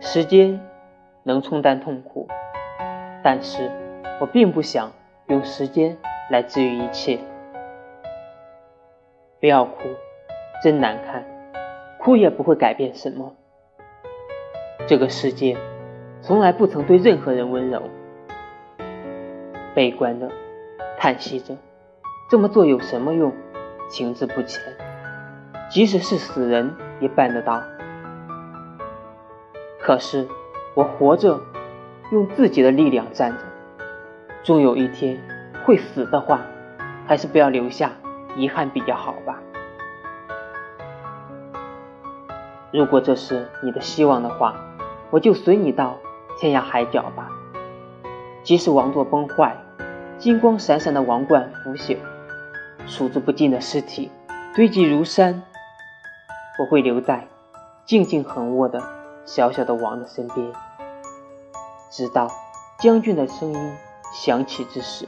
时间能冲淡痛苦，但是我并不想用时间来治愈一切。不要哭，真难看，哭也不会改变什么。这个世界从来不曾对任何人温柔。悲观的叹息着，这么做有什么用？情志不前，即使是死人也办得到。可是我活着，用自己的力量站着，终有一天会死的话，还是不要留下遗憾比较好吧。如果这是你的希望的话，我就随你到天涯海角吧。即使王座崩坏，金光闪闪的王冠腐朽，数之不尽的尸体堆积如山，我会留在静静横卧的小小的王的身边，直到将军的声音响起之时。